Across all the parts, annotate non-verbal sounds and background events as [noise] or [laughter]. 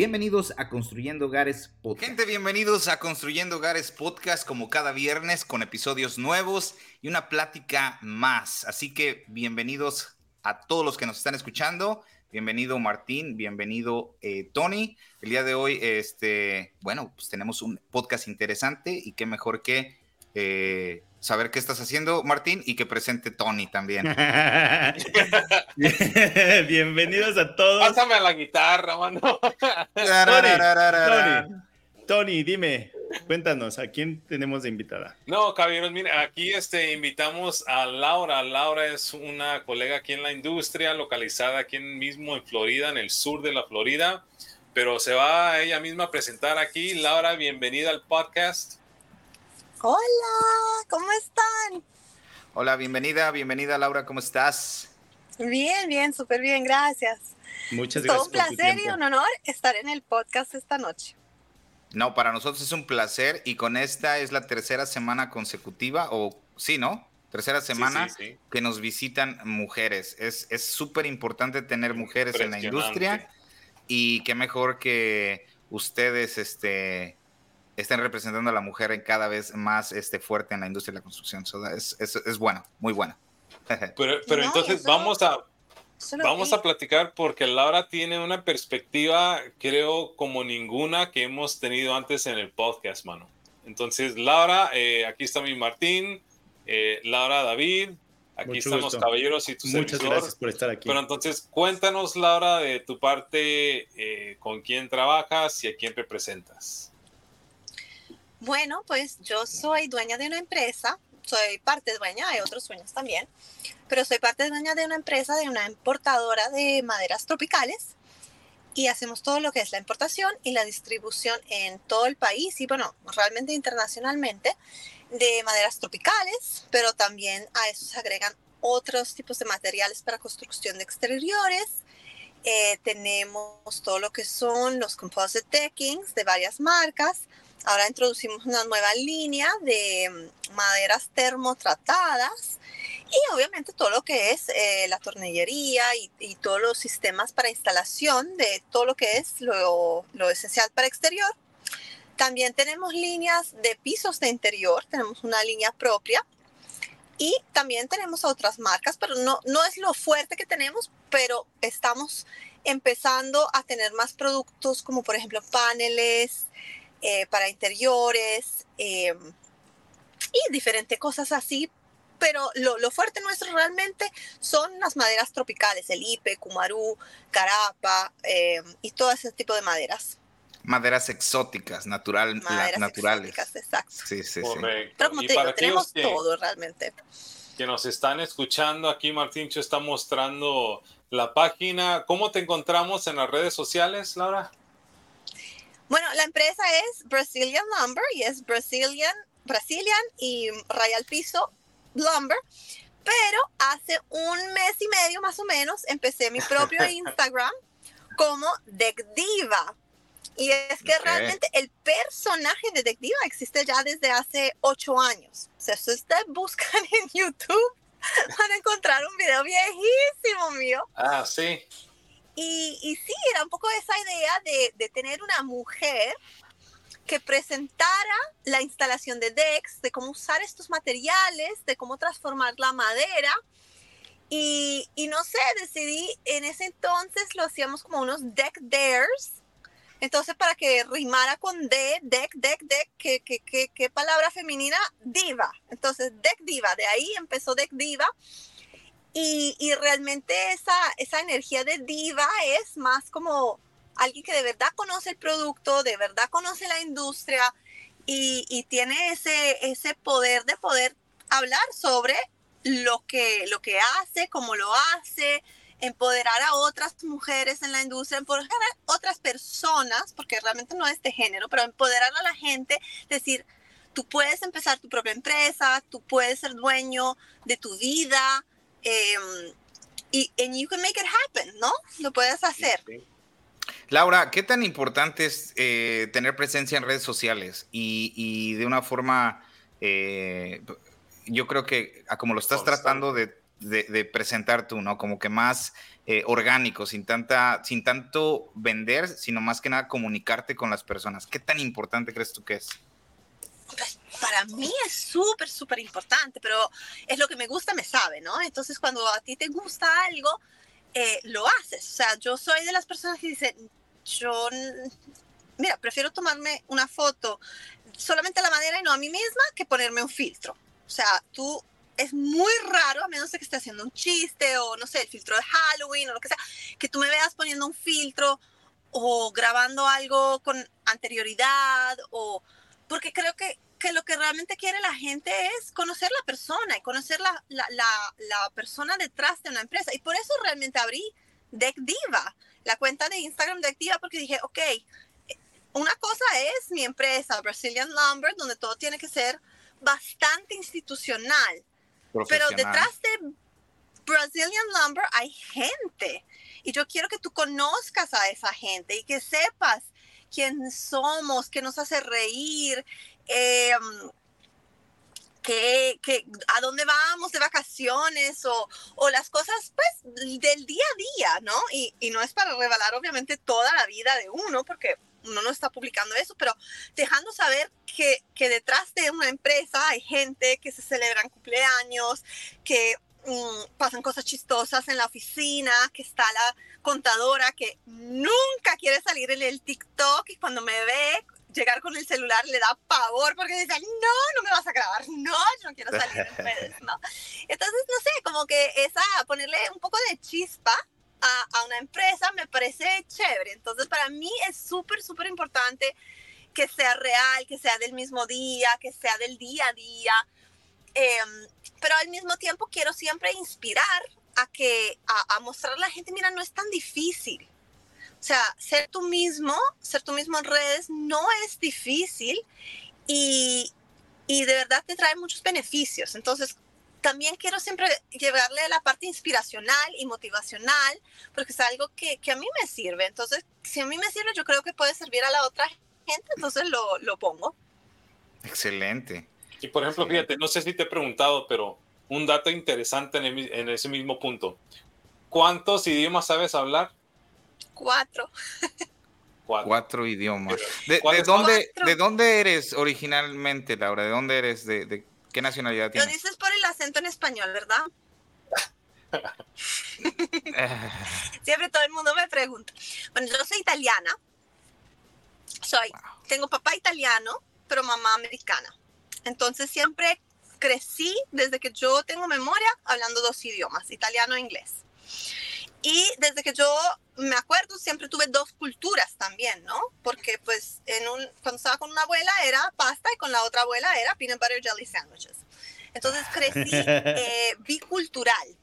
Bienvenidos a Construyendo Hogares Podcast. Gente, bienvenidos a Construyendo Hogares Podcast como cada viernes con episodios nuevos y una plática más. Así que bienvenidos a todos los que nos están escuchando. Bienvenido Martín, bienvenido eh, Tony. El día de hoy, este, bueno, pues tenemos un podcast interesante y qué mejor que eh, saber qué estás haciendo, Martín, y que presente Tony también. [laughs] Bienvenidos a todos. Pásame a la guitarra, mano. [laughs] Tony, Tony, dime, cuéntanos, ¿a quién tenemos de invitada? No, caballeros, mira, aquí este, invitamos a Laura. Laura es una colega aquí en la industria, localizada aquí mismo en Florida, en el sur de la Florida, pero se va ella misma a presentar aquí. Laura, bienvenida al podcast. Hola, ¿cómo están? Hola, bienvenida, bienvenida Laura, ¿cómo estás? Bien, bien, súper bien, gracias. Muchas gracias. Todo un placer y un honor estar en el podcast esta noche. No, para nosotros es un placer y con esta es la tercera semana consecutiva, o sí, ¿no? Tercera semana que nos visitan mujeres. Es súper importante tener mujeres en la industria y qué mejor que ustedes, este, estén representando a la mujer en cada vez más este, fuerte en la industria de la construcción. es, es, es, bueno, muy bueno. [laughs] pero, pero entonces vamos a, vamos a platicar porque Laura tiene una perspectiva, creo, como ninguna que hemos tenido antes en el podcast, mano. Entonces, Laura, eh, aquí está mi Martín, eh, Laura, David, aquí están los caballeros y tu Muchas gracias por estar aquí. Pero entonces, cuéntanos, Laura, de tu parte, eh, con quién trabajas y a quién representas. Bueno, pues yo soy dueña de una empresa, soy parte dueña, hay otros dueños también, pero soy parte dueña de una empresa, de una importadora de maderas tropicales y hacemos todo lo que es la importación y la distribución en todo el país y bueno, realmente internacionalmente de maderas tropicales, pero también a eso se agregan otros tipos de materiales para construcción de exteriores. Eh, tenemos todo lo que son los composite deckings de varias marcas, Ahora introducimos una nueva línea de mm, maderas termotratadas y obviamente todo lo que es eh, la tornillería y, todos los sistemas para instalación de todo lo que es lo, lo, esencial para exterior. También tenemos líneas de pisos de interior, tenemos una línea propia y también tenemos otras marcas, pero no, no es lo fuerte que tenemos, pero estamos empezando a tener más productos como por ejemplo paneles, eh, para interiores eh, y diferentes cosas así. Pero lo, fuerte nuestro realmente son las maderas tropicales, el ipe, cumarú, carapa eh, y todo ese tipo de maderas. Maderas exóticas, natural, maderas naturales. Exóticas, exacto. Sí, sí, Correcto. Pero como te digo, tenemos todo realmente. Que nos están escuchando aquí, Martíncho está mostrando la página. ¿Cómo te encontramos en las redes sociales, Laura? Bueno, la empresa es Brazilian Lumber y es Brazilian, Brazilian y Rayal Piso Lumber. Pero hace un mes y medio más o menos empecé mi propio [laughs] Instagram como Deck Diva. Y es que realmente el personaje de Deck Diva existe ya desde hace ocho años. O sea, si ustedes buscan [laughs] en YouTube, van a encontrar un video viejísimo mío. Ah, sí. Y, sí, era un poco esa idea de, tener una mujer que presentara la instalación de decks, de cómo usar estos materiales, de cómo transformar la madera. Y, no sé, decidí, en ese entonces lo hacíamos como unos deck dares. Entonces, para que rimara con D, deck, deck, deck, ¿qué, qué, qué, qué palabra femenina? Diva. Entonces, deck diva, de ahí empezó deck diva. Y, realmente esa, esa energía de diva es más como alguien que de verdad conoce el producto, de verdad conoce la industria y, tiene ese, ese poder de poder hablar sobre lo que, lo que hace, cómo lo hace, empoderar a otras mujeres en la industria, empoderar a otras personas, porque realmente no es de género, pero empoderar a la gente, decir, tú puedes empezar tu propia empresa, tú puedes ser dueño de tu vida em, y and you can make it happen, ¿no? Lo puedes hacer. Laura, ¿qué tan importante es eh, tener presencia en redes sociales y, de una forma, eh, yo creo que como lo estás tratando de, presentar tú, ¿no? Como que más eh, orgánico, sin, tanta, sin tanto vender, sino más que nada comunicarte con las personas. ¿Qué tan importante crees tú que es? Para mí es súper, súper importante, pero es lo que me gusta, me sabe, ¿no? Entonces, cuando a ti te gusta algo, eh, lo haces. O sea, yo soy de las personas que dicen, yo, mira, prefiero tomarme una foto solamente a la madera y no a mí misma que ponerme un filtro. O sea, tú es muy raro, a menos de que esté haciendo un chiste o no sé, el filtro de Halloween o lo que sea, que tú me veas poniendo un filtro o grabando algo con anterioridad o porque creo que, que lo que realmente quiere la gente es conocer la persona y conocer la, la, la, persona detrás de una empresa. Y por eso realmente abrí Deck Diva, la cuenta de Instagram Deck Diva, porque dije, ok, una cosa es mi empresa, Brazilian Lumber, donde todo tiene que ser bastante institucional. Pero detrás de Brazilian Lumber hay gente. Y yo quiero que tú conozcas a esa gente y que sepas quién somos, qué nos hace reír, eh, que, a dónde vamos de vacaciones o, o, las cosas pues del día a día, ¿no? Y, y, no es para revelar obviamente toda la vida de uno, porque uno no está publicando eso, pero dejando saber que, que detrás de una empresa hay gente que se celebran cumpleaños, que pasan cosas chistosas en la oficina, que está la contadora que nunca quiere salir en el TikTok y cuando me ve llegar con el celular le da pavor porque dice, no, no me vas a grabar, no, yo no quiero salir en redes, ¿no? Entonces, no sé, como que esa, ponerle un poco de chispa a, a una empresa me parece chévere. Entonces, para mí es súper, súper importante que sea real, que sea del mismo día, que sea del día a día. Em, pero al mismo tiempo quiero siempre inspirar a que a, a, mostrar a la gente, mira, no es tan difícil. O sea, ser tú mismo, ser tú mismo en redes no es difícil y, y de verdad te trae muchos beneficios. Entonces, también quiero siempre llevarle la parte inspiracional y motivacional, porque es algo que, que, a mí me sirve. Entonces, si a mí me sirve, yo creo que puede servir a la otra gente, entonces lo, lo pongo. Excelente. Y por ejemplo, fíjate, no sé si te he preguntado, pero un dato interesante en, en ese mismo punto. ¿Cuántos idiomas sabes hablar? Cuatro. Cuatro, idiomas. ¿De, de dónde, ¿De dónde eres originalmente, Laura? ¿De dónde eres? ¿De, de qué nacionalidad tienes? Lo dices por el acento en español, ¿verdad? [laughs] Siempre todo el mundo me pregunta. Bueno, yo soy italiana. Soy, tengo papá italiano, pero mamá americana. Entonces siempre crecí desde que yo tengo memoria hablando dos idiomas, italiano e inglés. Y desde que yo me acuerdo, siempre tuve dos culturas también, ¿no? Porque pues en un, cuando estaba con una abuela era pasta y con la otra abuela era peanut butter jelly sandwiches. Entonces crecí [laughs] eh, bicultural.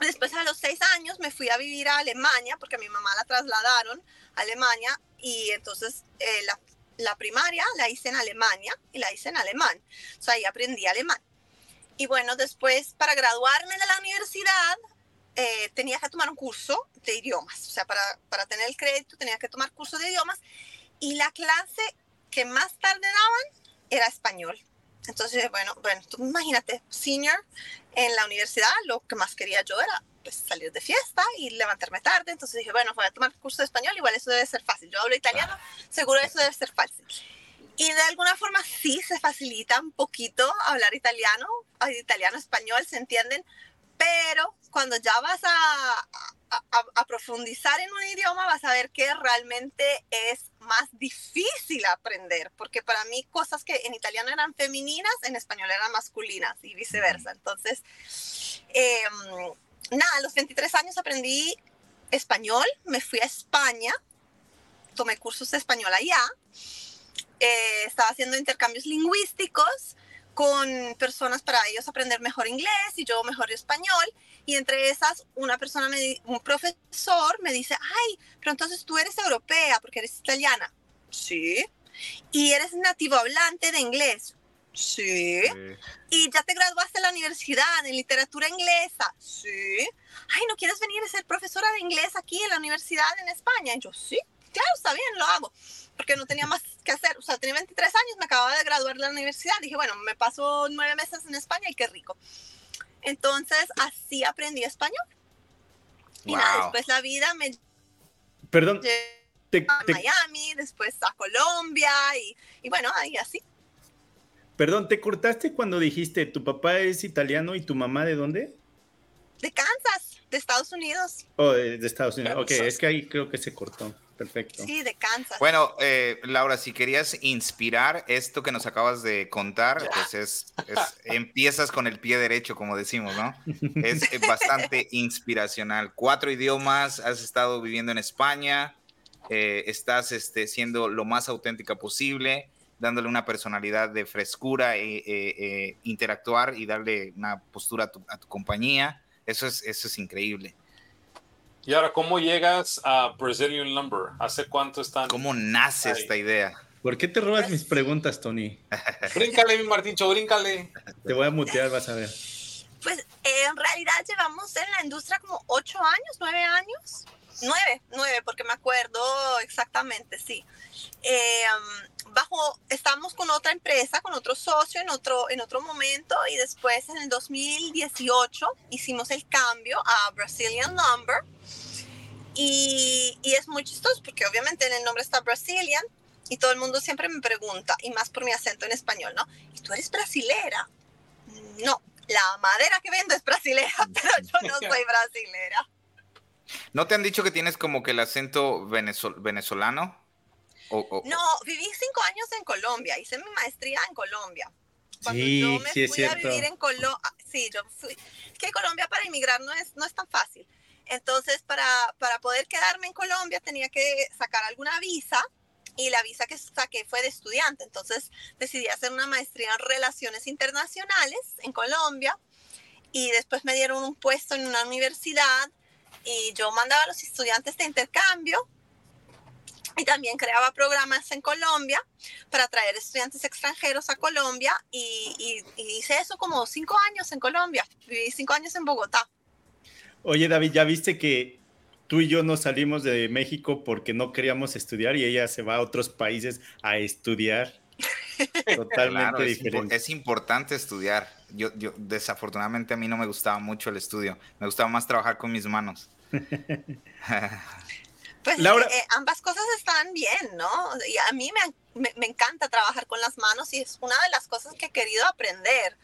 Después a los seis años me fui a vivir a Alemania porque a mi mamá la trasladaron a Alemania y entonces eh, la la primaria la hice en Alemania y la hice en alemán. O sea, ahí aprendí alemán. Y bueno, después para graduarme de la universidad eh, tenía que tomar un curso de idiomas. O sea, para, para tener el crédito tenía que tomar curso de idiomas. Y la clase que más tarde daban era español. Entonces, bueno, bueno, tú imagínate, senior en la universidad, lo que más quería yo era pues, salir de fiesta y levantarme tarde. Entonces dije, bueno, voy a tomar curso de español, igual eso debe ser fácil. Yo hablo italiano, seguro eso debe ser fácil. Y de alguna forma sí se facilita un poquito hablar italiano, italiano, español, se entienden, pero cuando ya vas a, a, a, profundizar en un idioma vas a ver que realmente es más difícil aprender, porque para mí cosas que en italiano eran femeninas, en español eran masculinas y viceversa. Entonces, eh, nada, a los 23 años aprendí español, me fui a España, tomé cursos de español allá, eh, estaba haciendo intercambios lingüísticos con personas para ellos aprender mejor inglés y yo mejor español. Y entre esas, una persona, me, un profesor me dice, ay, pero entonces tú eres europea porque eres italiana. Sí. ¿Y eres nativo hablante de inglés? Sí. ¿Y ya te graduaste en la universidad en literatura inglesa? Sí. Ay, ¿no quieres venir a ser profesora de inglés aquí en la universidad en España? Y yo, sí, claro, está bien, lo hago. Porque no tenía más que hacer. O sea, tenía 23 años, me acababa de graduar de la universidad. Dije, bueno, me paso nueve meses en España y qué rico. Entonces, así aprendí español. Y nada, después la vida me... Perdón. a Miami, después a Colombia y, y bueno, ahí así. Perdón, ¿te cortaste cuando dijiste tu papá es italiano y tu mamá de dónde? De Kansas, de Estados Unidos. Oh, de, Estados Unidos. Ok, es que ahí creo que se cortó. Perfecto. Sí, de Kansas. Bueno, eh, Laura, si querías inspirar esto que nos acabas de contar, pues es, empiezas con el pie derecho, como decimos, ¿no? Es bastante [laughs] inspiracional. Cuatro idiomas, has estado viviendo en España, eh, estás este, siendo lo más auténtica posible dándole una personalidad de frescura, e, e, interactuar y darle una postura a tu, compañía. Eso es, eso es increíble. Y ahora, ¿cómo llegas a Brazilian Lumber? ¿Hace cuánto están? ¿Cómo nace esta idea? ¿Por qué te robas mis preguntas, Tony? [laughs] bríncale, mi Martincho, bríncale. Te voy a mutear, vas a ver. Pues en realidad llevamos en la industria como ocho años, nueve años. Nueve, nueve, porque me acuerdo exactamente, sí. Eh, bajo, estábamos con otra empresa, con otro socio en otro, en otro momento y después en el 2018 hicimos el cambio a Brazilian Lumber y, y es muy chistoso porque obviamente en el nombre está Brazilian y todo el mundo siempre me pregunta, y más por mi acento en español, ¿no? ¿Y tú eres brasilera? No, la madera que vendo es brasilera, [laughs] pero yo no soy brasilera. ¿No te han dicho que tienes como que el acento venezolano? No, viví cinco años en Colombia, hice mi maestría en Colombia. Cuando sí, yo me sí, fui a vivir en Colombia, ah, sí, yo fui, que Colombia para inmigrar no es, no es tan fácil. Entonces, para, para poder quedarme en Colombia tenía que sacar alguna visa y la visa que saqué fue de estudiante. Entonces, decidí hacer una maestría en relaciones internacionales en Colombia y después me dieron un puesto en una universidad y yo mandaba a los estudiantes de intercambio y también creaba programas en Colombia para traer estudiantes extranjeros a Colombia y, hice eso como cinco años en Colombia. Viví cinco años en Bogotá. Oye, David, ¿ya viste que tú y yo nos salimos de México porque no queríamos estudiar y ella se va a otros países a estudiar? Totalmente diferente. Es, importante estudiar. Yo, yo, desafortunadamente, a mí no me gustaba mucho el estudio. Me gustaba más trabajar con mis manos. [laughs] Pues Laura. Eh, ambas cosas están bien, ¿no? Y a mí me, me, encanta trabajar con las manos y es una de las cosas que he querido aprender.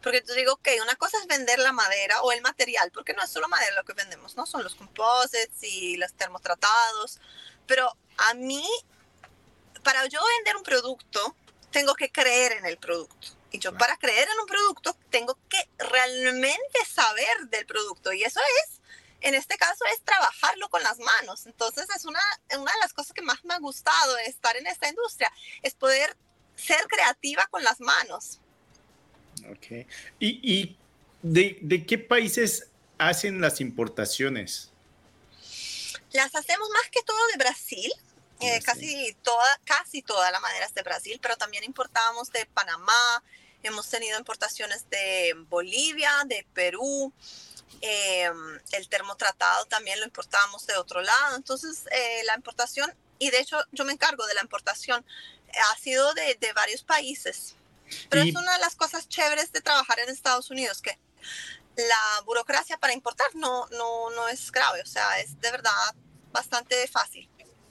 Porque yo digo, que una cosa es vender la madera o el material, porque no es solo madera lo que vendemos, ¿no? Son los composites y los termotratados. Pero a mí, para yo vender un producto, tengo que creer en el producto. Y yo para creer en un producto, tengo que realmente saber del producto. Y eso es en este caso es trabajarlo con las manos. Entonces es una, una de las cosas que más me ha gustado de estar en esta industria, es poder ser creativa con las manos. Ok. ¿Y, de, qué países hacen las importaciones? Las hacemos más que todo de Brasil. Eh, casi, toda, casi toda la madera es de Brasil, pero también importamos de Panamá, hemos tenido importaciones de Bolivia, de Perú, Em, el termotratado también lo importábamos de otro lado. Entonces, eh, la importación, y de hecho yo me encargo de la importación, ha sido de, varios países. Pero es una de las cosas chéveres de trabajar en Estados Unidos, que la burocracia para importar no, no, no es grave, o sea, es de verdad bastante fácil.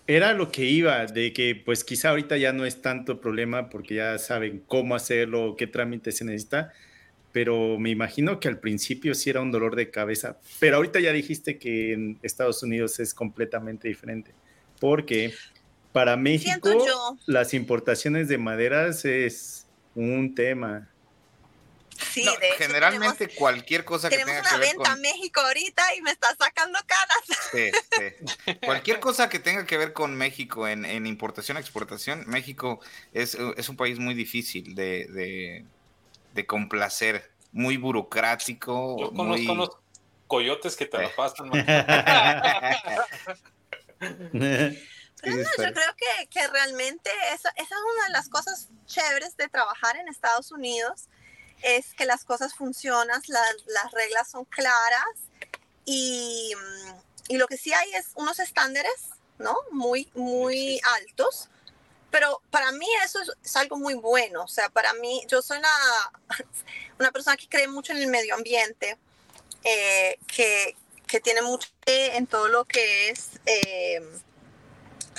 Era lo que iba, de que pues quizá ahorita ya no es tanto problema porque ya saben cómo hacerlo, qué trámite se necesita, pero me imagino que al principio sí era un dolor de cabeza. Pero ahorita ya dijiste que en Estados Unidos es completamente diferente, porque para México las importaciones de maderas es un tema. Sí, generalmente cualquier cosa que tenga que ver venta a México ahorita y me está sacando caras. Sí, sí. [laughs] cualquier cosa que tenga que ver con México en, en importación, exportación, México es, es, un país muy difícil de de complacer, muy burocrático. Yo conozco unos coyotes que te la pasan. [laughs] Pero [laughs] no, yo creo que, que realmente esa, esa, es una de las cosas chéveres de trabajar en Estados Unidos, es que las cosas funcionan, las, las reglas son claras y, y, lo que sí hay es unos estándares, ¿no? Muy, muy altos. Pero para mí eso es, algo muy bueno. O sea, para mí, yo soy una, [laughs] una persona que cree mucho en el medio ambiente, eh, que, que, tiene mucho en todo lo que es... Eh,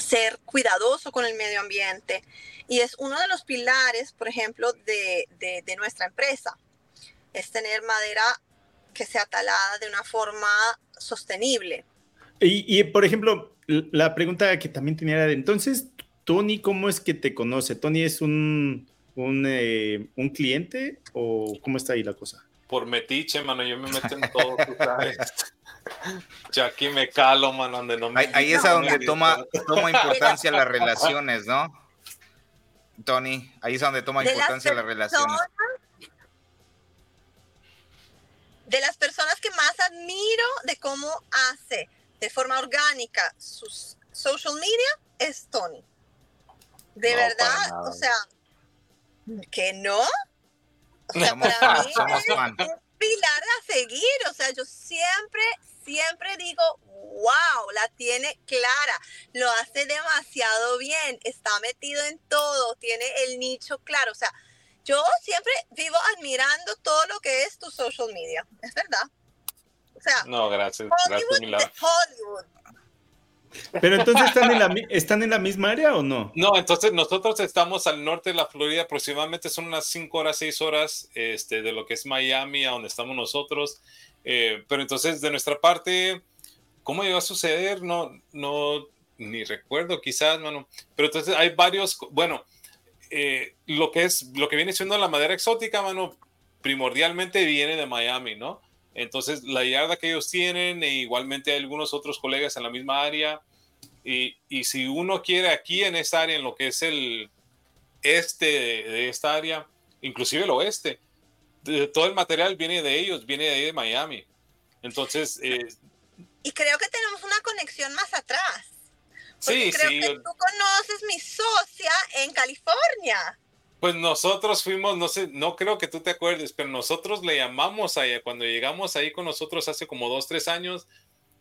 ser cuidadoso con el medio ambiente y es uno de los pilares, por ejemplo, de, de, nuestra empresa, es tener madera que sea talada de una forma sostenible. Y, y, por ejemplo, la pregunta que también tenía era, entonces, Tony, ¿cómo es que te conoce? ¿Tony es un, un, eh, un cliente o cómo está ahí la cosa? Por metiche, mano, yo me meto en todo, tú sabes. [laughs] Yo aquí me calo, mano, donde no me... Ahí, es a donde toma, toma importancia las relaciones, ¿no? Tony, ahí es donde toma importancia las, relaciones. De las personas que más admiro de cómo hace de forma orgánica sus social media es Tony. De verdad, o sea, que no. O sea, para mí es un pilar a seguir. O sea, yo siempre, siempre digo, wow, la tiene clara, lo hace demasiado bien, está metido en todo, tiene el nicho claro. O sea, yo siempre vivo admirando todo lo que es tu social media, es verdad. O sea, no, gracias. Hollywood, Hollywood. Pero entonces están en, la, están en la misma área o no? No, entonces nosotros estamos al norte de la Florida, aproximadamente son unas 5 horas, 6 horas este, de lo que es Miami, a donde estamos nosotros. Eh, pero entonces de nuestra parte, ¿cómo iba a suceder? No, no, ni recuerdo quizás, mano. Pero entonces hay varios, bueno, eh, lo que es, lo que viene siendo la madera exótica, mano, primordialmente viene de Miami, ¿no? Entonces, la yarda que ellos tienen, e igualmente hay algunos otros colegas en la misma área. Y, y, si uno quiere aquí en esta área, en lo que es el este de, esta área, inclusive el oeste, todo el material viene de ellos, viene de ahí de Miami. Entonces... Eh, y creo que tenemos una conexión más atrás. Sí, creo sí. Que tú conoces mi socia en California. Pues nosotros fuimos, no sé, no creo que tú te acuerdes, pero nosotros le llamamos a ella, cuando llegamos ahí con nosotros hace como dos, tres años,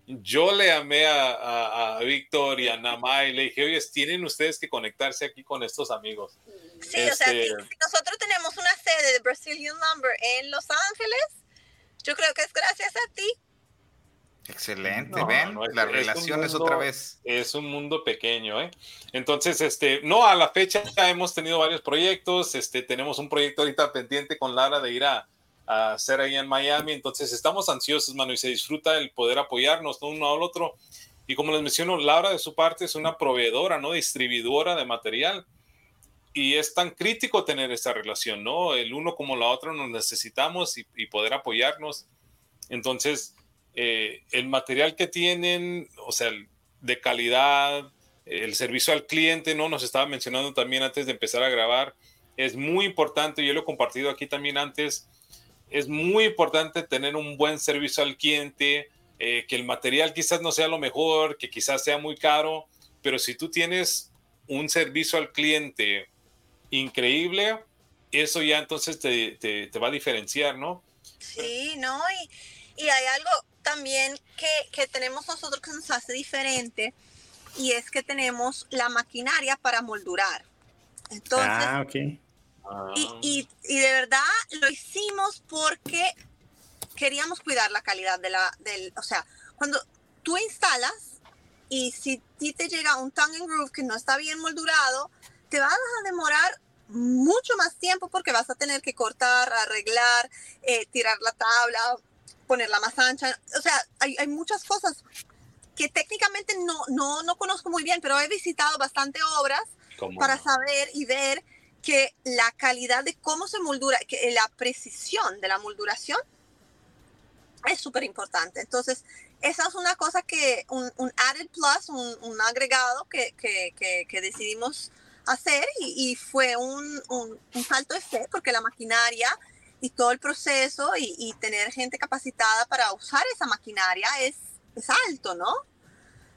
yo le llamé a, a, Víctor y a Nama y le dije, oye, tienen ustedes que conectarse aquí con estos amigos. Sí, o sea, si, este nosotros tenemos una sede de Brazilian Lumber en Los Ángeles, yo creo que es gracias a ti. Excelente, ven, las relaciones otra vez. Es un mundo pequeño, ¿eh? Entonces, este, no, a la fecha hemos tenido varios proyectos, este, tenemos un proyecto ahorita pendiente con Lara de ir a, a hacer ahí en Miami, entonces estamos ansiosos, mano, y se disfruta el poder apoyarnos ¿no? uno al otro. Y como les menciono, Laura de su parte es una proveedora, ¿no? Distribuidora de material. Y es tan crítico tener esta relación, ¿no? El uno como la otra nos necesitamos y, y poder apoyarnos. Entonces, eh, el material que tienen, o sea, de calidad, el servicio al cliente, ¿no? Nos estaba mencionando también antes de empezar a grabar, es muy importante, yo lo he compartido aquí también antes, es muy importante tener un buen servicio al cliente, eh, que el material quizás no sea lo mejor, que quizás sea muy caro, pero si tú tienes un servicio al cliente increíble, eso ya entonces te, te, te va a diferenciar, ¿no? Sí, no, y, y hay algo, también que, que, tenemos nosotros que nos hace diferente y es que tenemos la maquinaria para moldurar. Entonces, ah, okay. Y, y, y, de verdad lo hicimos porque queríamos cuidar la calidad de la, del, o sea, cuando tú instalas y si ti te llega un tongue and groove que no está bien moldurado, te vas a demorar mucho más tiempo porque vas a tener que cortar, arreglar, eh, tirar la tabla, ponerla más ancha. O sea, hay, hay muchas cosas que técnicamente no, no, no conozco muy bien, pero he visitado bastante obras para saber y ver que la calidad de cómo se moldura, que la precisión de la molduración es súper importante. Entonces, esa es una cosa que, un, un added plus, un, un agregado que, que, que, que, decidimos hacer y, y fue un, un, un salto de fe porque la maquinaria y todo el proceso y, y, tener gente capacitada para usar esa maquinaria es, es alto, ¿no?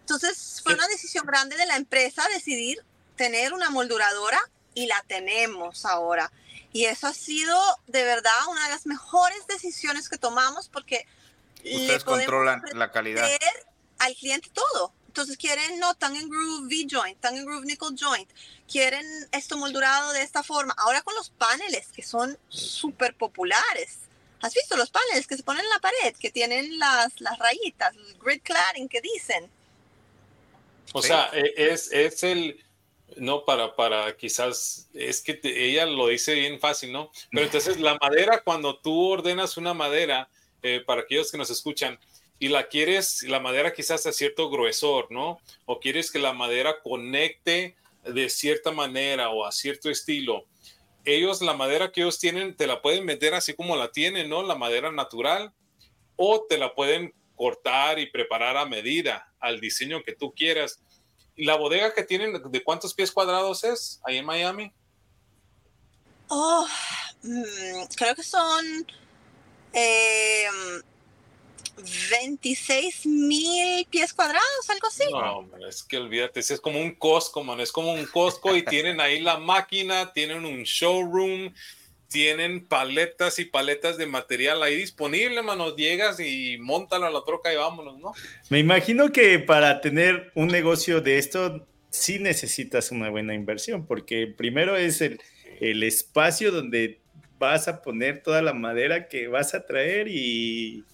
Entonces fue una decisión grande de la empresa decidir tener una molduradora y la tenemos ahora. Y eso ha sido de verdad una de las mejores decisiones que tomamos porque ustedes controlan la calidad al cliente todo. Entonces quieren no Tongue Groove V-joint, Tongue Groove nickel joint, quieren esto moldurado de esta forma. Ahora con los paneles que son súper populares. ¿Has visto los paneles que se ponen en la pared, que tienen las, las rayitas, el grid cladding que dicen? O sea, e, es, es el, no, para, para quizás, es que ella lo dice bien fácil, ¿no? Pero [laughs] entonces la madera, cuando tú ordenas una madera, eh, para aquellos que nos escuchan, y la quieres, la madera quizás a cierto gruesor, ¿no? O quieres que la madera conecte de cierta manera o a cierto estilo. Ellos, la madera que ellos tienen, te la pueden meter así como la tienen, ¿no? La madera natural, o te la pueden cortar y preparar a medida, al diseño que tú quieras. ¿Y la bodega que tienen, de cuántos pies cuadrados es ahí en Miami? Oh, mm, creo que son eh, 26 mil pies cuadrados, algo así. No, es que olvídate, es como un Costco, man, es como un Costco y tienen ahí la máquina, tienen un showroom, tienen paletas y paletas de material ahí disponible, mano. Llegas y montalo a la troca y vámonos, ¿no? Me imagino que para tener un negocio de esto sí necesitas una buena inversión, porque primero es el, el espacio donde vas a poner toda la madera que vas a traer y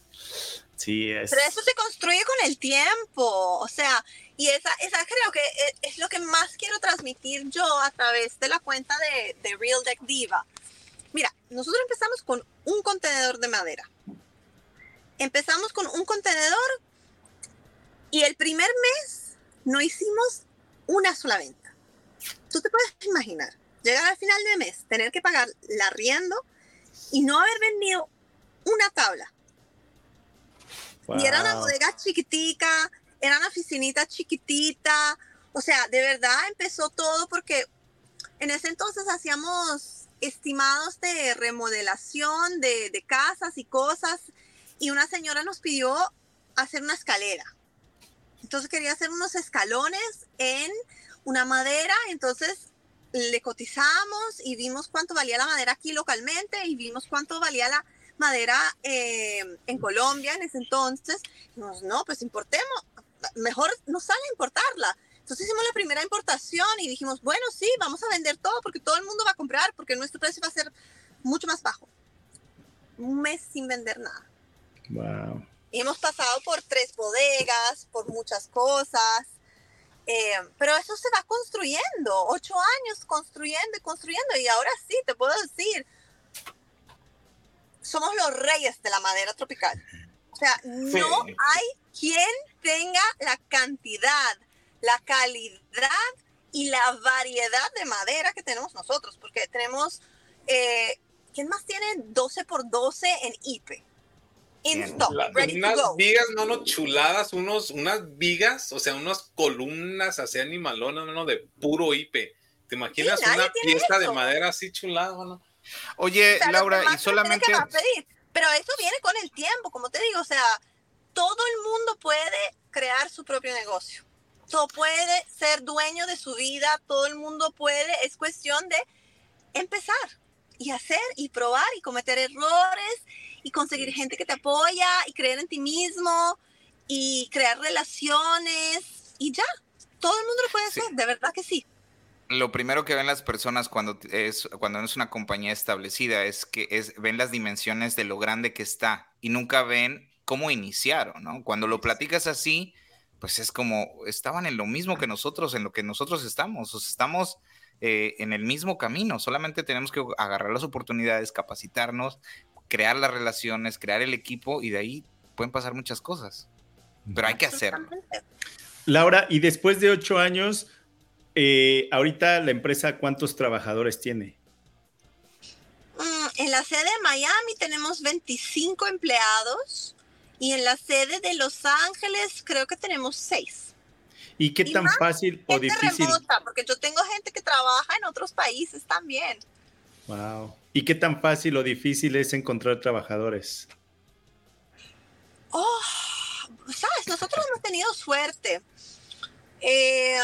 Sí, es. Pero eso se construye con el tiempo, o sea, y esa, esa creo que e, es, lo que más quiero transmitir yo a través de la cuenta de, de Real Deck Diva. Mira, nosotros empezamos con un contenedor de madera. Empezamos con un contenedor y el primer mes no hicimos una sola venta. Tú te puedes imaginar, llegar al final del mes, tener que pagar la arriendo y no haber vendido una tabla y era una bodega chiquitica, era una oficinita chiquitita. O sea, de verdad empezó todo porque en ese entonces hacíamos estimados de remodelación de, de casas y cosas. Y una señora nos pidió hacer una escalera. Entonces quería hacer unos escalones en una madera. Entonces le cotizamos y vimos cuánto valía la madera aquí localmente y vimos cuánto valía la, madera eh, en Colombia en ese entonces. no, pues importemos, mejor nos sale importarla. Entonces hicimos la primera importación y dijimos, bueno, sí, vamos a vender todo porque todo el mundo va a comprar porque nuestro precio va a ser mucho más bajo. Un mes sin vender nada. Wow. Y hemos pasado por tres bodegas, por muchas cosas. Eh, pero eso se va construyendo, ocho años construyendo y construyendo. Y ahora sí, te puedo decir, somos los reyes de la madera tropical. O sea, no hay quien tenga la cantidad, la calidad y la variedad de madera que tenemos nosotros, porque tenemos, eh, ¿quién más tiene 12 por 12 en IPE? In stock, ready unas to go. vigas, no, no, chuladas, unos, unas vigas, o sea, unas columnas así animalonas, no, de puro IPE. ¿Te imaginas una pieza de madera así chulada, no? Oye, Laura, y solamente... Pero eso viene con el tiempo, como te digo, o sea, todo el mundo puede crear su propio negocio. Todo puede ser dueño de su vida, todo el mundo puede, es cuestión de empezar y hacer y probar y cometer errores y conseguir gente que te apoya y creer en ti mismo y crear relaciones y ya. Todo el mundo lo puede hacer, de verdad que sí lo primero que ven las personas cuando es cuando es una compañía establecida es que es ven las dimensiones de lo grande que está y nunca ven cómo iniciaron, ¿no? Cuando lo platicas así, pues es como estaban en lo mismo que nosotros, en lo que nosotros estamos, o estamos eh, en el mismo camino, solamente tenemos que agarrar las oportunidades, capacitarnos, crear las relaciones, crear el equipo y de ahí pueden pasar muchas cosas, pero hay que hacerlo. Laura, y después de ocho años, eh, ahorita la empresa, ¿cuántos trabajadores tiene? Mm, en la sede de Miami tenemos 25 empleados y en la sede de Los Ángeles creo que tenemos 6. ¿Y qué tan fácil o difícil? Remota, porque yo tengo gente que trabaja en otros países también. Wow. ¿Y qué tan fácil o difícil es encontrar trabajadores? Oh, sabes, nosotros hemos tenido suerte Eh,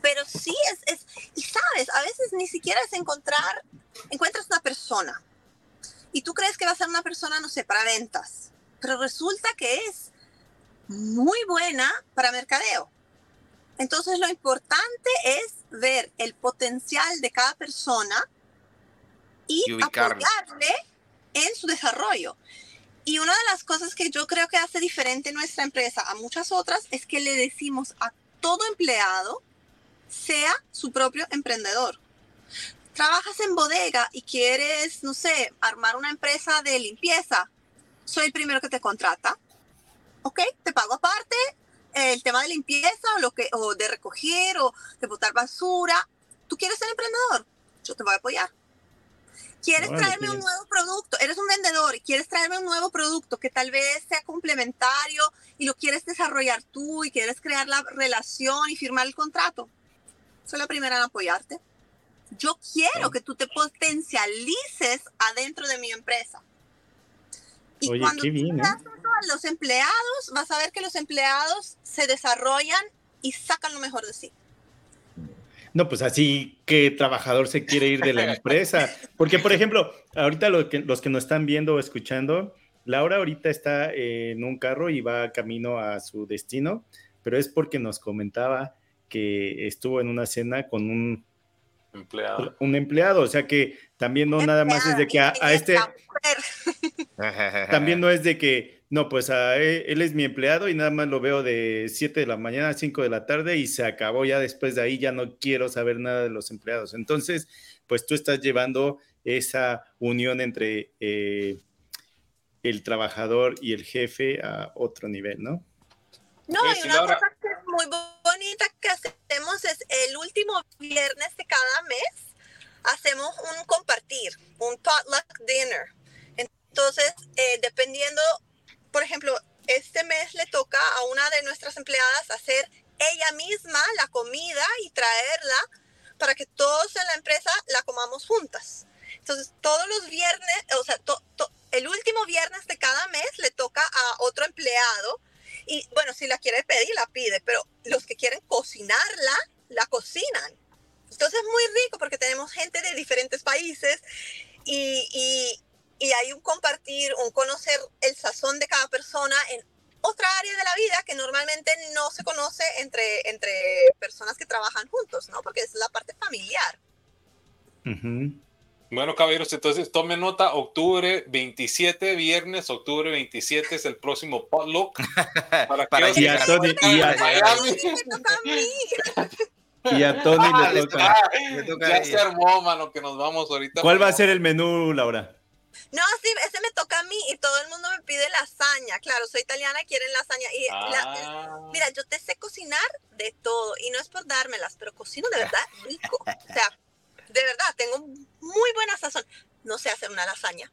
pero sí es, es, y sabes, a veces ni siquiera es encontrar, encuentras una persona y tú crees que va a ser una persona, no sé, para ventas, pero resulta que es muy buena para mercadeo. Entonces lo importante es ver el potencial de cada persona y, apoyarle en su desarrollo. Y una de las cosas que yo creo que hace diferente nuestra empresa a muchas otras es que le decimos a todo empleado sea su propio emprendedor. Trabajas en bodega y quieres, no sé, armar una empresa de limpieza. Soy el primero que te contrata. Ok, te pago aparte el tema de limpieza o, lo que, o de recoger o de botar basura. ¿Tú quieres ser emprendedor? Yo te voy a apoyar. ¿Quieres traerme un nuevo producto? Eres un vendedor y quieres traerme un nuevo producto que tal vez sea complementario y lo quieres desarrollar tú y quieres crear la relación y firmar el contrato soy la primera en apoyarte. Yo quiero que tú te potencialices adentro de mi empresa. Y cuando qué bien, ¿eh? a los empleados, vas a ver que los empleados se desarrollan y sacan lo mejor de sí. No, pues así que trabajador se quiere ir de la [laughs] empresa. Porque, por ejemplo, ahorita los que, los que nos están viendo o escuchando, Laura ahorita está en un carro y va camino a su destino, pero es porque nos comentaba que estuvo en una cena con un empleado. Un empleado, o sea que también no nada más es de que a, este... también no es de que, no, pues a él, él, es mi empleado y nada más lo veo de 7 de la mañana a 5 de la tarde y se acabó ya después de ahí, ya no quiero saber nada de los empleados. Entonces, pues tú estás llevando esa unión entre eh, el trabajador y el jefe a otro nivel, ¿no? No, y una cosa que es muy bonita que hacemos es el último viernes de cada mes hacemos un compartir, un potluck dinner. Entonces, eh, dependiendo, por ejemplo, este mes le toca a una de nuestras empleadas hacer ella misma la comida y traerla para que todos en la empresa la comamos juntas. Entonces, todos los viernes, o sea, el último viernes de cada mes le toca a otro empleado y bueno, si la quiere pedir, la pide, pero los que quieren cocinarla, la cocinan. Entonces es muy rico porque tenemos gente de diferentes países y, y, y hay un compartir, un conocer el sazón de cada persona en otra área de la vida que normalmente no se conoce entre, entre personas que trabajan juntos, ¿no? Porque es la parte familiar. Bueno, caballeros, entonces tome nota, octubre 27, viernes, octubre 27 es el próximo potluck. Para, [laughs] para que [laughs] [laughs] y a Tony, y a, y a Tony ah, le, toca, le toca. Ya se armó, mano, que nos vamos ahorita. ¿Cuál va a ser el menú, Laura? No, sí, ese me toca a mí y todo el mundo me pide lasaña. Claro, soy italiana, quieren lasaña. Y ah. mira, yo te sé cocinar de todo y no es por dármelas, pero cocino de verdad rico. O sea, de verdad, tengo muy buena sazón. No sé hacer una lasaña.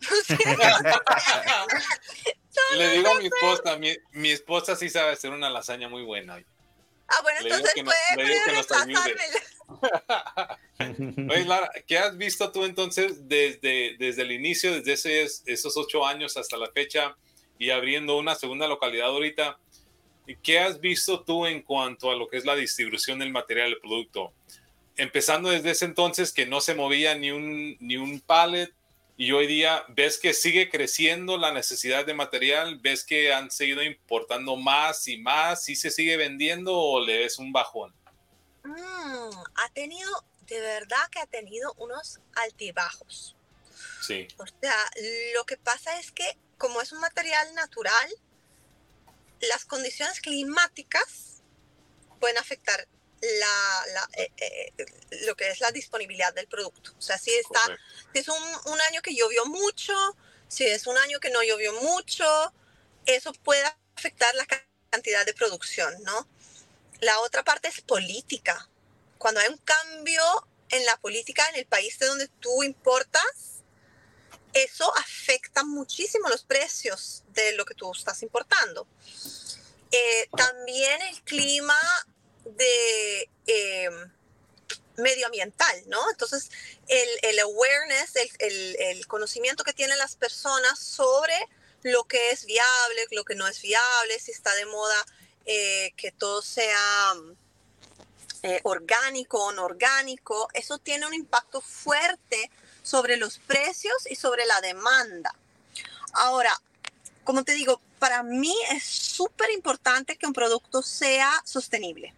[laughs] [laughs] Le digo a mi esposa, mi, esposa sí sabe hacer una lasaña muy buena. Ah, bueno, entonces puede, [laughs] Oye, Lara, ¿qué has visto tú entonces desde, desde el inicio, desde ese, esos ocho años hasta la fecha y abriendo una segunda localidad ahorita? ¿Qué has visto tú en cuanto a lo que es la distribución del material del producto? Empezando desde ese entonces que no se movía ni un, ni un pallet y hoy día ves que sigue creciendo la necesidad de material, ves que han seguido importando más y más, ¿y se sigue vendiendo o le ves un bajón? Mm, ha tenido, de verdad que ha tenido unos altibajos. Sí. O sea, lo que pasa es que como es un material natural, las condiciones climáticas pueden afectar la, eh, eh, lo que es la disponibilidad del producto. O sea, si, está, si es un, un, año que llovió mucho, si es un año que no llovió mucho, eso puede afectar la cantidad de producción, ¿no? La otra parte es política. Cuando hay un cambio en la política en el país de donde tú importas, eso afecta muchísimo los precios de lo que tú estás importando. Eh, también el clima de eh, medioambiental, ¿no? Entonces, el, el awareness, el, el, conocimiento que tienen las personas sobre lo que es viable, lo que no es viable, si está de moda eh, que todo sea eh, orgánico o no orgánico, eso tiene un impacto fuerte sobre los precios y sobre la demanda. Ahora, como te digo, para mí es súper importante que un producto sea sostenible.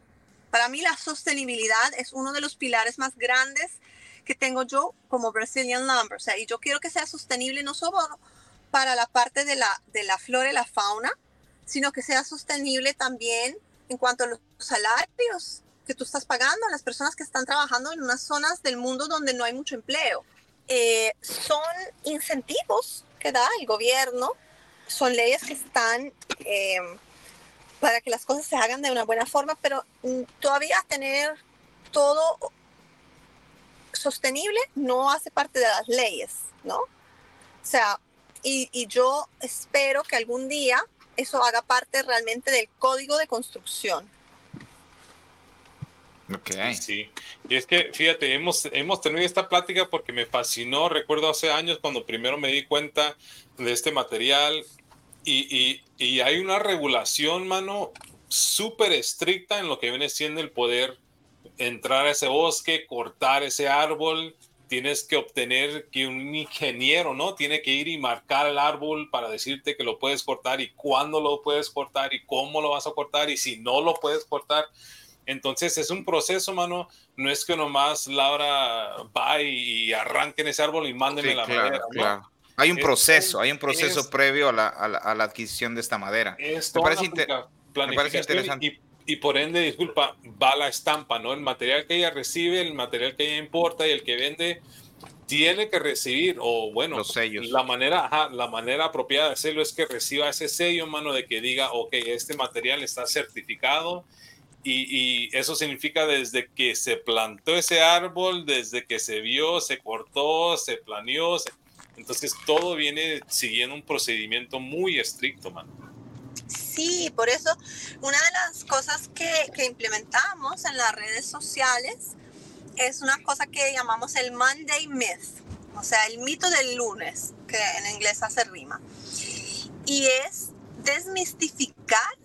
Para mí la sostenibilidad es uno de los pilares más grandes que tengo yo como Brazilian Lumber. O sea, y yo quiero que sea sostenible no solo para la parte de la, de la flora y la fauna, sino que sea sostenible también en cuanto a los salarios que tú estás pagando a las personas que están trabajando en unas zonas del mundo donde no hay mucho empleo. Eh, son incentivos que da el gobierno, son leyes que están eh, para que las cosas se hagan de una buena forma, pero mm, todavía tener todo sostenible no hace parte de las leyes, ¿no? O sea, y, y yo espero que algún día eso haga parte realmente del código de construcción. Ok. Sí, y es que fíjate, hemos, hemos tenido esta plática porque me fascinó, recuerdo hace años cuando primero me di cuenta de este material y, y, hay una regulación, mano, súper estricta en lo que viene siendo el poder entrar a ese bosque, cortar ese árbol, tienes que obtener que un ingeniero, ¿no? Tiene que ir y marcar el árbol para decirte que lo puedes cortar y cuándo lo puedes cortar y cómo lo vas a cortar y si no lo puedes cortar. Entonces es un proceso, mano. No es que nomás Laura va y arranque en ese árbol y mándeme la madera. Claro. Hay un proceso, hay un proceso previo a la, a, la, adquisición de esta madera. Es me, parece me, parece interesante. Y, por ende, disculpa, va la estampa, ¿no? El material que ella recibe, el material que ella importa y el que vende tiene que recibir, o bueno, los sellos. La manera, la manera apropiada de hacerlo es que reciba ese sello, mano, de que diga, ok, este material está certificado, y, eso significa desde que se plantó ese árbol, desde que se vio, se cortó, se planeó, entonces todo viene siguiendo un procedimiento muy estricto, man. Sí, por eso una de las cosas que, que implementamos en las redes sociales es una cosa que llamamos el Monday Myth, o sea, el mito del lunes, que en inglés hace rima. Y es desmistificar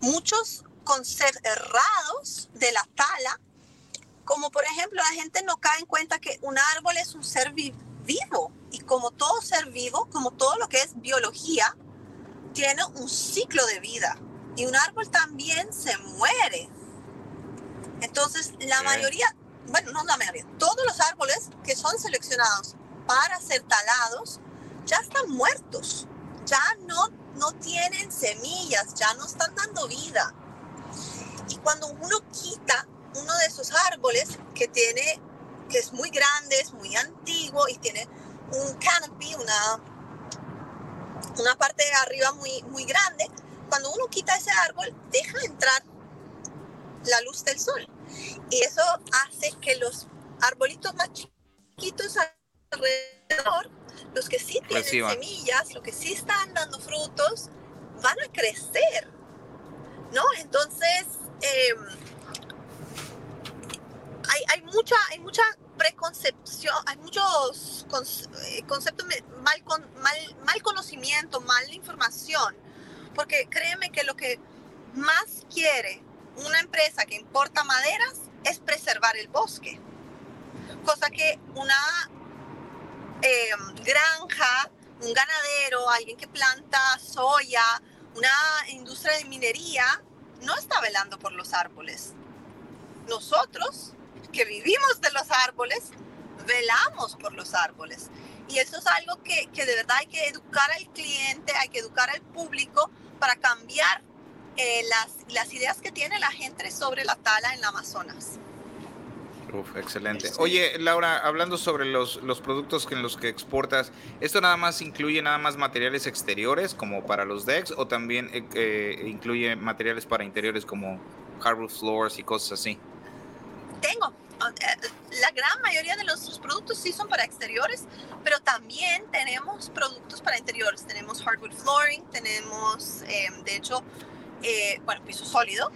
muchos conceptos errados de la tala, como por ejemplo la gente no cae en cuenta que un árbol es un ser vivo y como todo ser vivo, como todo lo que es biología, tiene un ciclo de vida y un árbol también se muere. Entonces la mayoría, bueno, no la mayoría, todos los árboles que son seleccionados para ser talados ya están muertos, ya no no tienen semillas, ya no están dando vida. Y cuando uno quita uno de esos árboles que tiene, que es muy grande, es muy antiguo y tiene un canopy, una, una parte de arriba muy, muy grande, cuando uno quita ese árbol, deja entrar la luz del sol. Y eso hace que los arbolitos más chiquitos alrededor los que sí tienen semillas, los que sí están dando frutos, van a crecer, ¿no? Entonces, em, hay, mucha, hay mucha preconcepción, hay muchos eh, conceptos mal, mal, mal conocimiento, mal información, porque créeme que lo que más quiere una empresa que importa maderas es preservar el bosque, cosa que una Em, granja, un ganadero, alguien que planta soya, una industria de minería, no está velando por los árboles. Nosotros, que vivimos de los árboles, velamos por los árboles. Y eso es algo que, que de verdad hay que educar al cliente, hay que educar al público para cambiar eh, las, las ideas que tiene la gente sobre la tala en la Amazonas. Uf, excelente. Oye, Laura, hablando sobre los, los productos en los que exportas, ¿esto nada más incluye nada más materiales exteriores como para los decks o también eh, eh, incluye materiales para interiores como hardwood floors y cosas así? Tengo. Eh, la gran mayoría de nuestros productos sí son para exteriores, pero también tenemos productos para interiores. Tenemos hardwood flooring, tenemos, de hecho, bueno, piso sólido,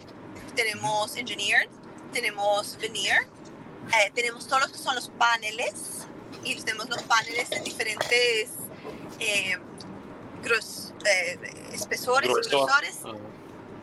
tenemos engineered, tenemos veneer, eh, tenemos todos los que son los paneles y tenemos los paneles en diferentes eh, eh, espesores, grosores.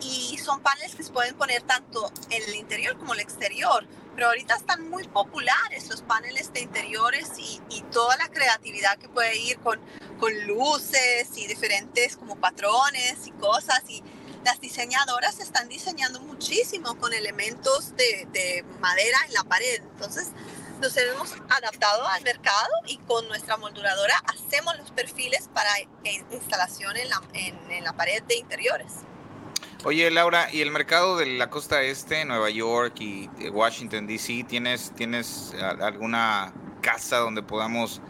Y son paneles que se pueden poner tanto en el interior como en el exterior. Pero ahorita están muy populares los paneles de interiores y, y toda la creatividad que puede ir con, con luces y diferentes como patrones y cosas. Y las diseñadoras están diseñando muchísimo con elementos de, de madera en la pared. Entonces, nos hemos adaptado al mercado y con nuestra molduradora hacemos los perfiles para instalación en la, en, la pared de interiores. Oye, Laura, ¿y el mercado de la costa este, Nueva York y Washington, D.C., ¿tienes, ¿tienes alguna casa donde podamos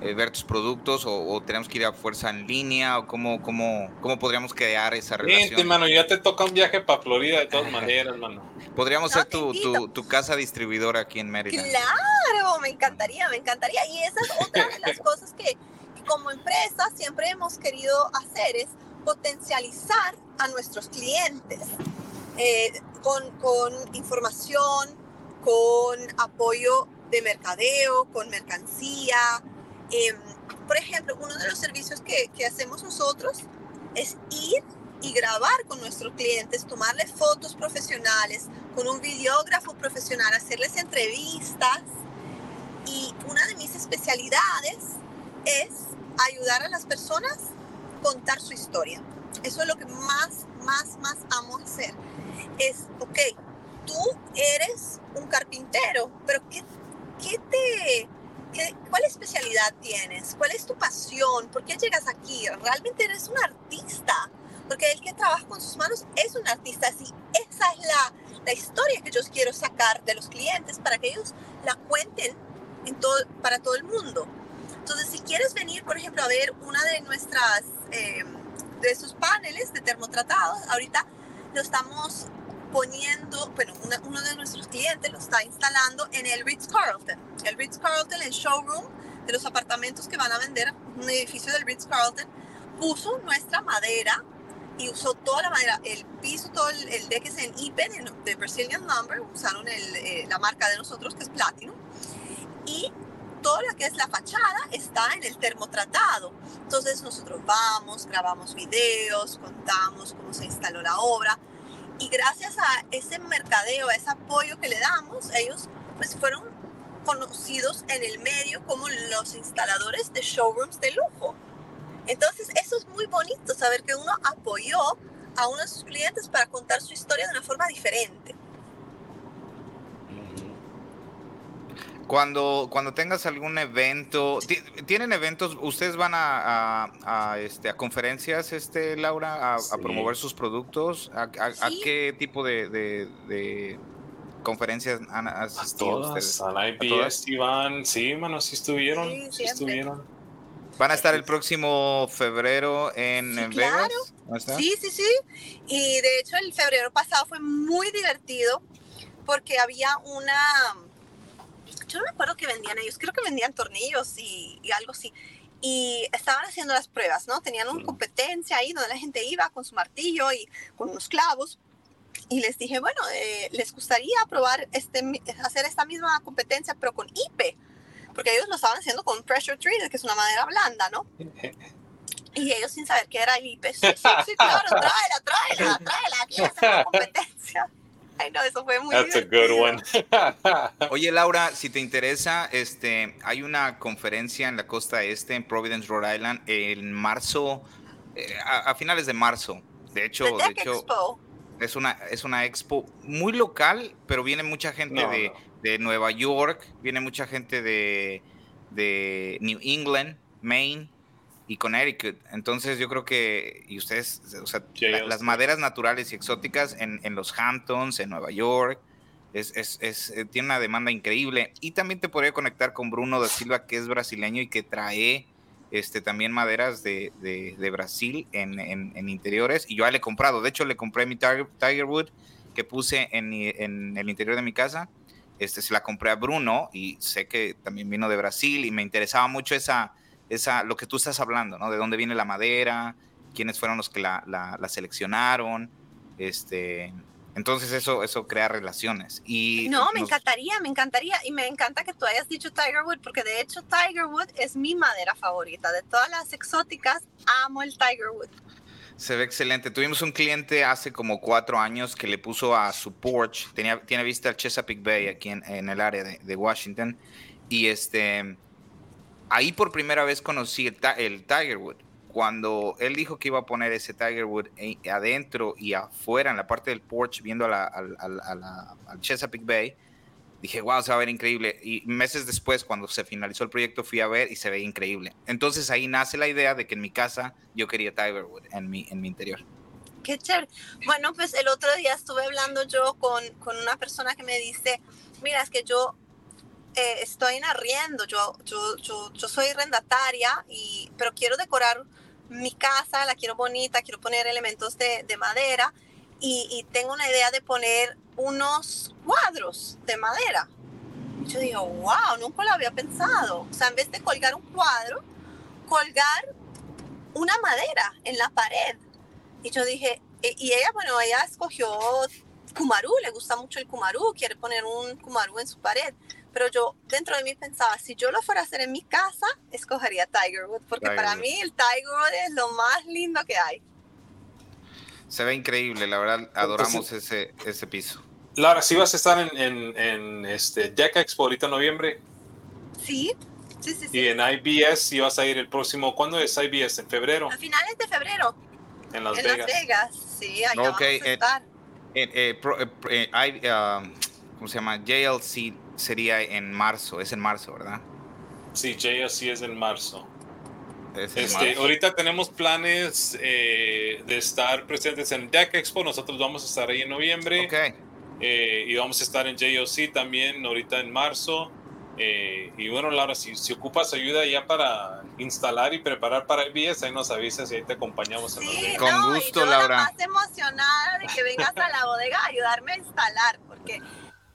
eh, ver tus productos o, tenemos que ir a fuerza en línea o cómo, cómo, cómo podríamos crear esa relación? Sí, mano, ya te toca un viaje para Florida de todas maneras, mano. Podríamos ser tu, tu, casa distribuidora aquí en Maryland. Claro, me encantaría, me encantaría. Y esa es otra de las [laughs] cosas que, como empresa siempre hemos querido hacer, es potencializar a nuestros clientes eh, con, con información, con apoyo de mercadeo, con mercancía, Em, por ejemplo, uno de los servicios que, que hacemos nosotros es ir y grabar con nuestros clientes, tomarles fotos profesionales, con un videógrafo profesional, hacerles entrevistas. Y una de mis especialidades es ayudar a las personas contar su historia. Eso es lo que más, más, más amo hacer. Es, ok, tú eres un carpintero, pero ¿qué, qué te ¿Cuál especialidad tienes? ¿Cuál es tu pasión? ¿Por qué llegas aquí? ¿Realmente eres un artista? Porque el que trabaja con sus manos es un artista. Así, esa es la, la historia que yo quiero sacar de los clientes para que ellos la cuenten en todo, para todo el mundo. Entonces, si quieres venir, por ejemplo, a ver una de nuestras, eh, de sus paneles de termotratados, ahorita lo estamos poniendo, bueno, uno de nuestros clientes lo está instalando en el Ritz Carlton. El Ritz Carlton, el showroom de los apartamentos que van a vender, un edificio del Ritz Carlton, puso nuestra madera y usó toda la madera, el piso, todo el, el deck es en IPEN, de Brazilian Lumber, usaron el, eh, la marca de nosotros que es Platinum, y todo lo que es la fachada está en el termotratado. Entonces nosotros vamos, grabamos videos, contamos cómo se instaló la obra, y gracias a ese mercadeo, a ese apoyo que le damos, ellos pues fueron conocidos en el medio como los instaladores de showrooms de lujo. Entonces, eso es muy bonito, saber que uno apoyó a uno de sus clientes para contar su historia de una forma diferente. Cuando, cuando tengas algún evento, ¿tienen eventos? ¿Ustedes van a, este, a conferencias, este, Laura, a, promover sus productos? ¿A, qué tipo de, conferencias han asistido a todas, A la IPS van, sí, mano, sí estuvieron, sí, estuvieron. ¿Van a estar el próximo febrero en, sí, claro. Sí, sí, sí. Y de hecho el febrero pasado fue muy divertido porque había una yo no me acuerdo que vendían ellos, creo que vendían tornillos y, algo así. Y estaban haciendo las pruebas, ¿no? Tenían una competencia ahí donde la gente iba con su martillo y con unos clavos. Y les dije, bueno, eh, ¿les gustaría probar este, hacer esta misma competencia, pero con IP? Porque ellos lo estaban haciendo con pressure treated, que es una madera blanda, ¿no? [laughs] Y ellos sin saber qué era IP, sí, sí, sí, claro, tráela, tráela, tráela, aquí hacemos la [laughs] competencia. Ay, no, eso fue muy That's a good one. [laughs] Oye, Laura, si te interesa, este, hay una conferencia en la costa este, en Providence, Rhode Island, en marzo, eh, a, finales de marzo. De hecho, de hecho, es una, es una expo muy local, pero viene mucha gente de, de, Nueva York, viene mucha gente de, de New England, Maine, y Connecticut. Entonces yo creo que, y ustedes, o sea, las maderas naturales y exóticas en, en, los Hamptons, en Nueva York, es, es, es, eh, tiene una demanda increíble. Y también te podría conectar con Bruno da Silva, que es brasileño y que trae este, también maderas de, de, de Brasil en, en, en, interiores. Y yo ya le he comprado, de hecho le compré mi Tiger, Tigerwood que puse en, en el interior de mi casa. Este, se la compré a Bruno y sé que también vino de Brasil y me interesaba mucho esa esa, lo que tú estás hablando, ¿no? De dónde viene la madera, quiénes fueron los que la, la, seleccionaron, este, Entonces eso, eso crea relaciones. Y no, me encantaría, me encantaría. Y me encanta que tú hayas dicho Tiger Wood, porque de hecho Tiger Wood es mi madera favorita. De todas las exóticas, amo el Tiger Wood. Se ve excelente. Tuvimos un cliente hace como cuatro años que le puso a su porch, tenía, tiene vista al Chesapeake Bay aquí en, el área de, Washington. Y este, ahí por primera vez conocí el, Tiger Wood cuando él dijo que iba a poner ese Tiger Wood adentro y afuera, en la parte del porch, viendo al Chesapeake Bay, dije, wow, se va a ver increíble. Y meses después, cuando se finalizó el proyecto, fui a ver y se ve increíble. Entonces ahí nace la idea de que en mi casa yo quería Tiger Wood en mi, en mi interior. Qué chévere. Bueno, pues el otro día estuve hablando yo con, con una persona que me dice, mira, es que yo eh, estoy en arriendo, yo, yo, yo, soy arrendataria, y, pero quiero decorar mi casa, la quiero bonita, quiero poner elementos de, de madera y, tengo una idea de poner unos cuadros de madera. Yo digo, wow, nunca lo había pensado. O sea, en vez de colgar un cuadro, colgar una madera en la pared. Y yo dije, e, y ella, bueno, ella escogió Kumaru, le gusta mucho el Kumaru, quiere poner un Kumaru en su pared. Pero yo dentro de mí pensaba, si yo lo fuera a hacer en mi casa, escogería Tigerwood, porque para mí el Tigerwood es lo más lindo que hay. Se ve increíble, la verdad, adoramos ese, ese piso. Laura, ¿sí vas a estar en, en, en este Deck Expo ahorita en noviembre? Sí, sí, sí. Y en IBS, ¿sí vas a ir el próximo, ¿cuándo es IBS? ¿En febrero? A finales de febrero. En Las en Vegas. Las Vegas, sí, allá vamos a estar. Eh, eh, um, ¿Cómo se llama? JLC sería en marzo, es en marzo, ¿verdad? Sí, JLC es en marzo. Este, ahorita tenemos planes eh, de estar presentes en Deck Expo. Nosotros vamos a estar ahí en noviembre. Eh, y vamos a estar en JOC también ahorita en marzo. Eh, y bueno, Laura, si, si, ocupas ayuda ya para instalar y preparar para el BS, ahí nos avisas y ahí te acompañamos en sí, Con gusto, Laura. más emocionada de que vengas a la bodega a ayudarme a instalar, porque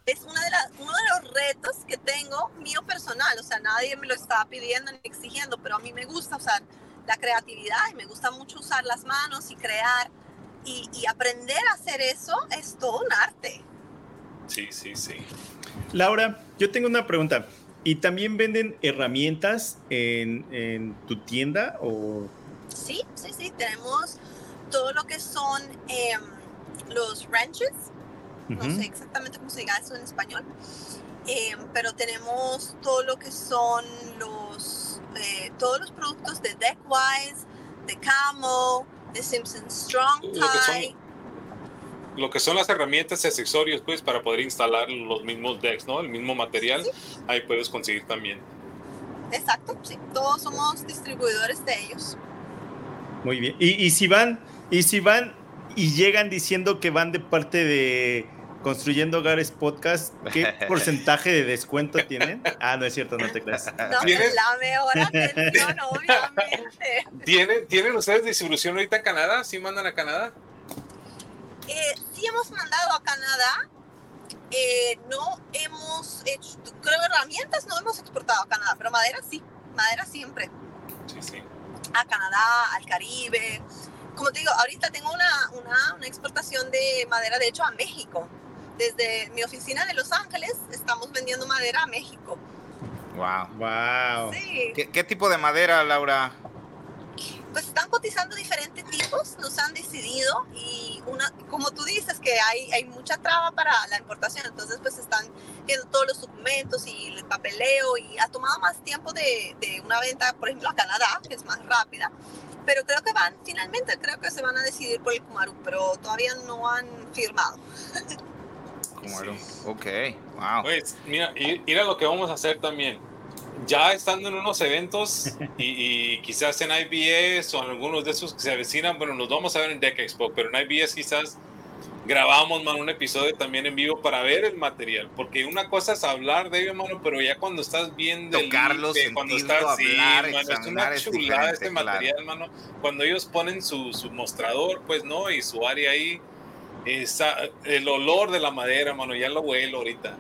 es una de las, uno de los retos que tengo mío personal, o sea, nadie me lo está pidiendo ni exigiendo, pero a mí me gusta usar la creatividad y me gusta mucho usar las manos y crear y, y aprender a hacer eso es todo un arte. Sí, sí, sí. Laura, yo tengo una pregunta. ¿Y también venden herramientas en, en tu tienda? O... Sí, sí, sí. Tenemos todo lo que son eh, los wrenches, no sé exactamente cómo se diga eso en español, eh, pero tenemos todo lo que son los, eh, todos los productos de Deckwise, de Camo, de Simpson Strong Tie. Lo que son las herramientas y accesorios, pues, para poder instalar los mismos decks, ¿no? El mismo material, ahí puedes conseguir también. Exacto, sí. Todos somos distribuidores de ellos. Muy bien. Y, y si van, y si van y llegan diciendo que van de parte de Construyendo Hogares Podcast, ¿qué [laughs] porcentaje de descuento tienen? Ah, no es cierto, no te creas. [laughs] No, ¿Tienes? la mejor atención, obviamente. ¿Tienen, ¿Tienen ustedes distribución ahorita en Canadá? ¿Sí mandan a Canadá? Eh, sí hemos mandado a Canadá. Eh, no hemos hecho, creo herramientas no hemos exportado a Canadá, pero madera sí, madera siempre. Sí, sí. A Canadá, al Caribe. Como te digo, ahorita tengo una, una, una exportación de madera, de hecho, a México desde mi oficina de Los Ángeles estamos vendiendo madera a México. Wow. Wow. Sí. ¿Qué, tipo de madera, Laura? Pues están cotizando diferentes tipos, nos han decidido y una, como tú dices que hay, hay mucha traba para la importación, entonces pues están viendo todos los documentos y el papeleo y ha tomado más tiempo de, de una venta, por ejemplo, a Canadá, que es más rápida, pero creo que van, finalmente creo que se van a decidir por el Kumaru, pero todavía no han firmado. [laughs] Ok, wow. Pues mira, mira lo que vamos a hacer también. Ya estando en unos eventos [laughs] y, quizás en IBS o en algunos de esos que se avecinan, bueno, nos vamos a ver en Deck Expo, pero en IBS quizás grabamos, mano, un episodio también en vivo para ver el material, porque una cosa es hablar de ello, mano, pero ya cuando estás viendo tocarlos, el cuando estás hablar, sí, es una chulada este material, mano. Cuando ellos ponen su, su mostrador, pues no, y su área ahí, esa, el olor de la madera, mano, ya lo huelo ahorita.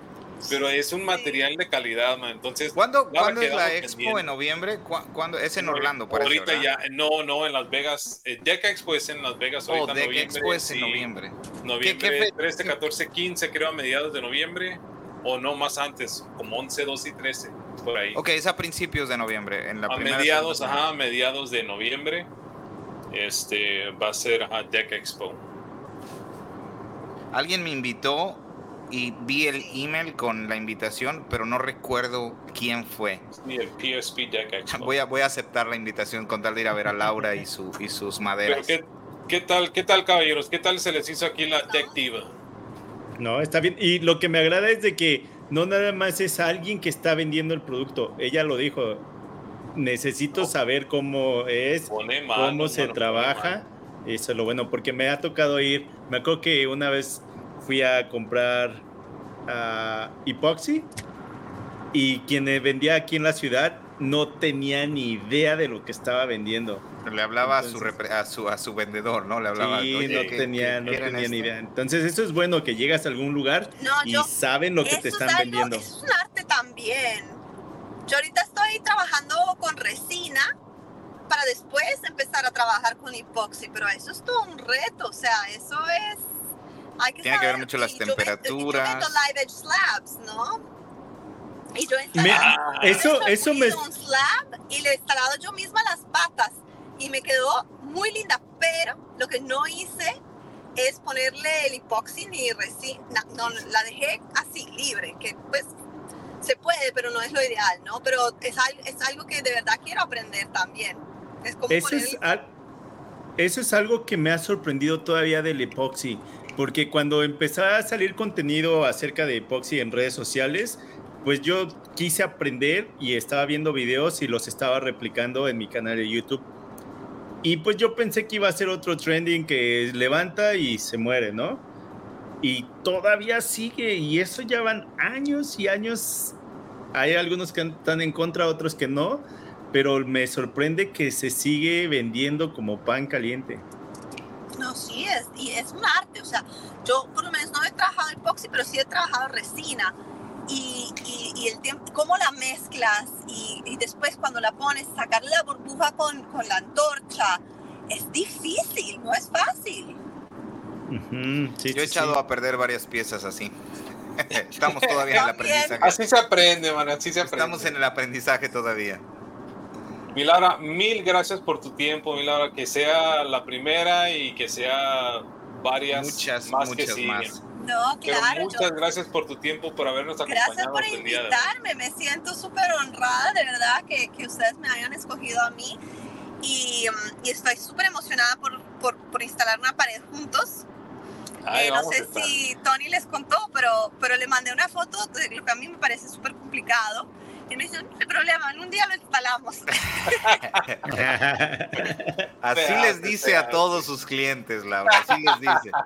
pero es un material de calidad, man. Entonces, ¿cuándo, ¿cuándo es la expo en noviembre? ¿Cuándo? Es en Orlando, parece, Ahorita ya, no, no, en Las Vegas. Eh, Deck Expo es en Las Vegas ahorita oh, Deck Expo es en noviembre. Noviembre 13, 14, 15, creo a mediados de noviembre. O no, más antes, como 11, 12 y 13, por ahí. Ok, es a principios de noviembre. En la a mediados, ajá, a mediados de noviembre. Este va a ser a Deck Expo. Alguien me invitó y vi el email con la invitación, pero no recuerdo quién fue. el PSP Deck Voy a, voy a aceptar la invitación con tal de ir a ver a Laura y, su, y sus maderas. qué, tal, ¿Qué tal, caballeros? ¿Qué tal se les hizo aquí la Deck No, está bien. Y lo que me agrada es de que no nada más es alguien que está vendiendo el producto. Ella lo dijo. Necesito saber cómo es, cómo se trabaja. Eso es lo bueno, porque me ha tocado ir. Me acuerdo que una vez fui a comprar uh, epoxy y quien vendía aquí en la ciudad no tenía ni idea de lo que estaba vendiendo. Le hablaba a, su a, su, a su vendedor, ¿no? Le hablaba. Sí, no tenía, no tenía ni idea. Entonces, eso es bueno que llegas a algún lugar y saben lo que te están vendiendo. Es un arte también. Yo ahorita estoy trabajando con resina para después empezar a trabajar con epoxi, pero eso es todo un reto. O sea, eso es tiene que ver mucho las temperaturas. Yo, live edge slabs, ¿no? Y yo he ah, eso, eso me... un slab y le he instalado yo misma las patas y me quedó muy linda, pero lo que no hice es ponerle el epoxi ni resina, no, la dejé así, libre, que pues se puede, pero no es lo ideal, ¿no? Pero es, es algo que de verdad quiero aprender también. Es como eso, es eso es algo que me ha sorprendido todavía del epoxi porque cuando empezaba a salir contenido acerca de epoxi en redes sociales, pues yo quise aprender y estaba viendo videos y los estaba replicando en mi canal de YouTube. Y pues yo pensé que iba a ser otro trending que levanta y se muere, ¿no? Y todavía sigue y eso ya van años y años. Hay algunos que están en contra, otros que no, pero me sorprende que se sigue vendiendo como pan caliente. No, sí, es, y es un arte. O sea, yo por lo menos no he trabajado epoxi, pero sí he trabajado resina. Y, y, el tiempo, cómo la mezclas y, y, después cuando la pones, sacarle la burbuja con, con, la antorcha, es difícil, no es fácil. yo he echado a perder varias piezas así. [laughs] Estamos todavía en el aprendizaje. Así se aprende, man, así se aprende. Estamos en el aprendizaje todavía. Milara, mil gracias por tu tiempo, Milara, que sea la primera y que sea varias muchas, más que siguen. Más. No, claro. muchas gracias por tu tiempo, por habernos acompañado. Gracias por invitarme, me siento súper honrada, de verdad, que, que, ustedes me hayan escogido a mí. Y, y estoy súper emocionada por, por, por, instalar una pared juntos. Eh, no sé si Tony les contó, pero, pero le mandé una foto de lo que a mí me parece súper complicado y me dice, no hay problema, en un día lo instalamos. [laughs] así les dice a todos sus clientes, Laura, así les dice. [laughs]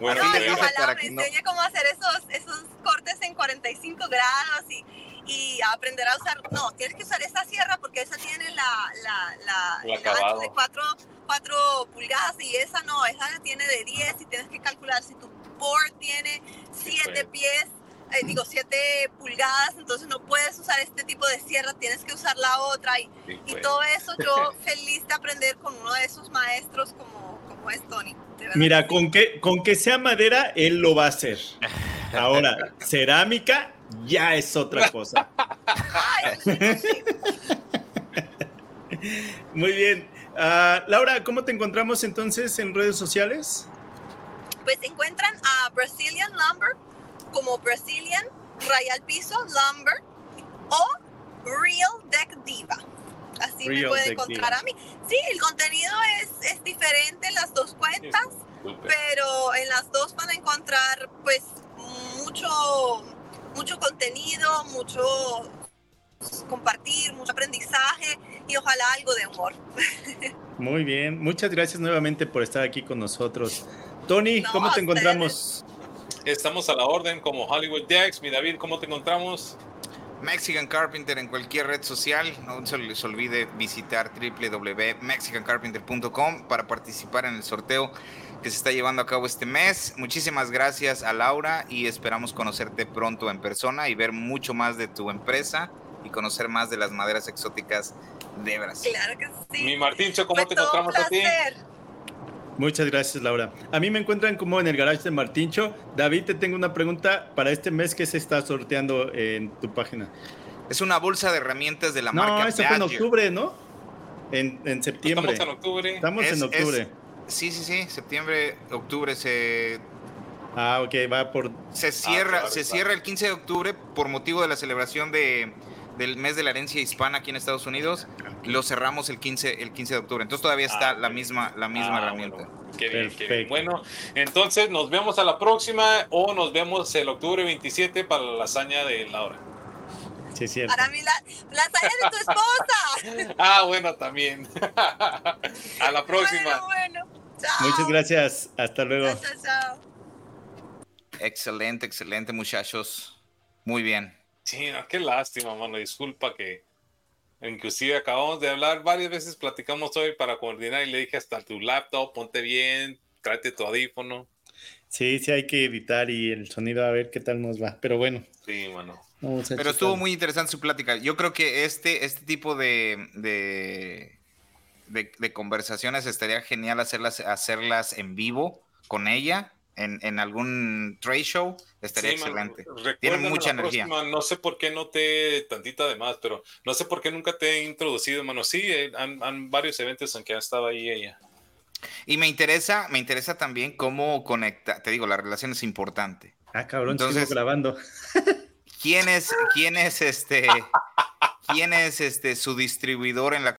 Bueno, no, dice para me enseña cómo hacer esos, esos cortes en 45 grados y, y aprender a usar, no, tienes que usar esa sierra porque esa tiene la, la, la, el ancho de 4, 4 pulgadas y esa no, esa tiene de 10 y tienes que calcular si tu board tiene 7 pies eh, digo, 7 pulgadas, entonces no puedes usar este tipo de sierra, tienes que usar la otra. Y, y pues. todo eso yo [laughs] feliz de aprender con uno de esos maestros como, como es Tony. Mira, con que, con que sea madera, él lo va a hacer. Ahora, [laughs] cerámica ya es otra cosa. [laughs] Muy bien. Uh, Laura, ¿cómo te encontramos entonces en redes sociales? Pues encuentran a Brazilian Lumber como Brazilian, Royal Piso, Lumber o Real Deck Diva. Así me puede encontrar a mí. Sí, el contenido es, es diferente en las dos cuentas, pero en las dos van a encontrar pues mucho, mucho contenido, mucho compartir, mucho aprendizaje y ojalá algo de humor. [laughs] Muy bien, muchas gracias nuevamente por estar aquí con nosotros. Tony, ¿cómo te encontramos? Estamos a la orden como Hollywood Dex. Mi David, ¿cómo te encontramos? Mexican Carpenter en cualquier red social. No se les olvide visitar www.mexicancarpenter.com para participar en el sorteo que se está llevando a cabo este mes. Muchísimas gracias a Laura y esperamos conocerte pronto en persona y ver mucho más de tu empresa y conocer más de las maderas exóticas de Brasil. Claro que sí. Mi Martincho, ¿cómo te encontramos a ti? Muchas gracias, Laura. A mí me encuentran como en el garage de Martincho. David, te tengo una pregunta para este mes que se está sorteando en tu página. Es una bolsa de herramientas de la marca. No, eso fue en octubre, ¿no? En, en, septiembre. Estamos en octubre. Estamos en octubre. sí, sí, sí. Septiembre, octubre se. Ah, ok, va por. Se cierra, ah, se cierra el 15 de octubre por motivo de la celebración de del mes de la herencia hispana aquí en Estados Unidos, lo cerramos el 15, el 15 de octubre. Entonces todavía está ah, la misma, la misma ah, herramienta. Bueno. Qué bien, qué bien. Bueno, entonces nos vemos a la próxima o nos vemos el octubre 27 para la lasaña de Laura. Sí, es cierto. Para mí la lasaña de tu esposa. [laughs] ah, bueno, también. [laughs] a la próxima. Bueno, Muchas gracias. Hasta luego. Excelente, excelente, muchachos. Muy bien. Sí, qué lástima, mano. Disculpa que inclusive acabamos de hablar varias veces, platicamos hoy para coordinar y le dije hasta tu laptop, ponte bien, tráete tu audífono. Sí, sí hay que editar y el sonido a ver qué tal nos va. Pero bueno. Sí, mano. Pero estuvo muy interesante su plática. Yo creo que este, este tipo de, de, de conversaciones estaría genial hacerlas, hacerlas en vivo con ella en, algún trade show, estaría excelente. Tiene mucha energía. no sé por qué no te, tantita de más, pero no sé por qué nunca te he introducido, hermano. Sí, eh, han, varios eventos en que ha estado ahí ella. Y me interesa, me interesa también cómo conecta, te digo, la relación es importante. Ah, cabrón, Entonces, grabando. ¿Quién es, quién es este, quién es este su distribuidor en la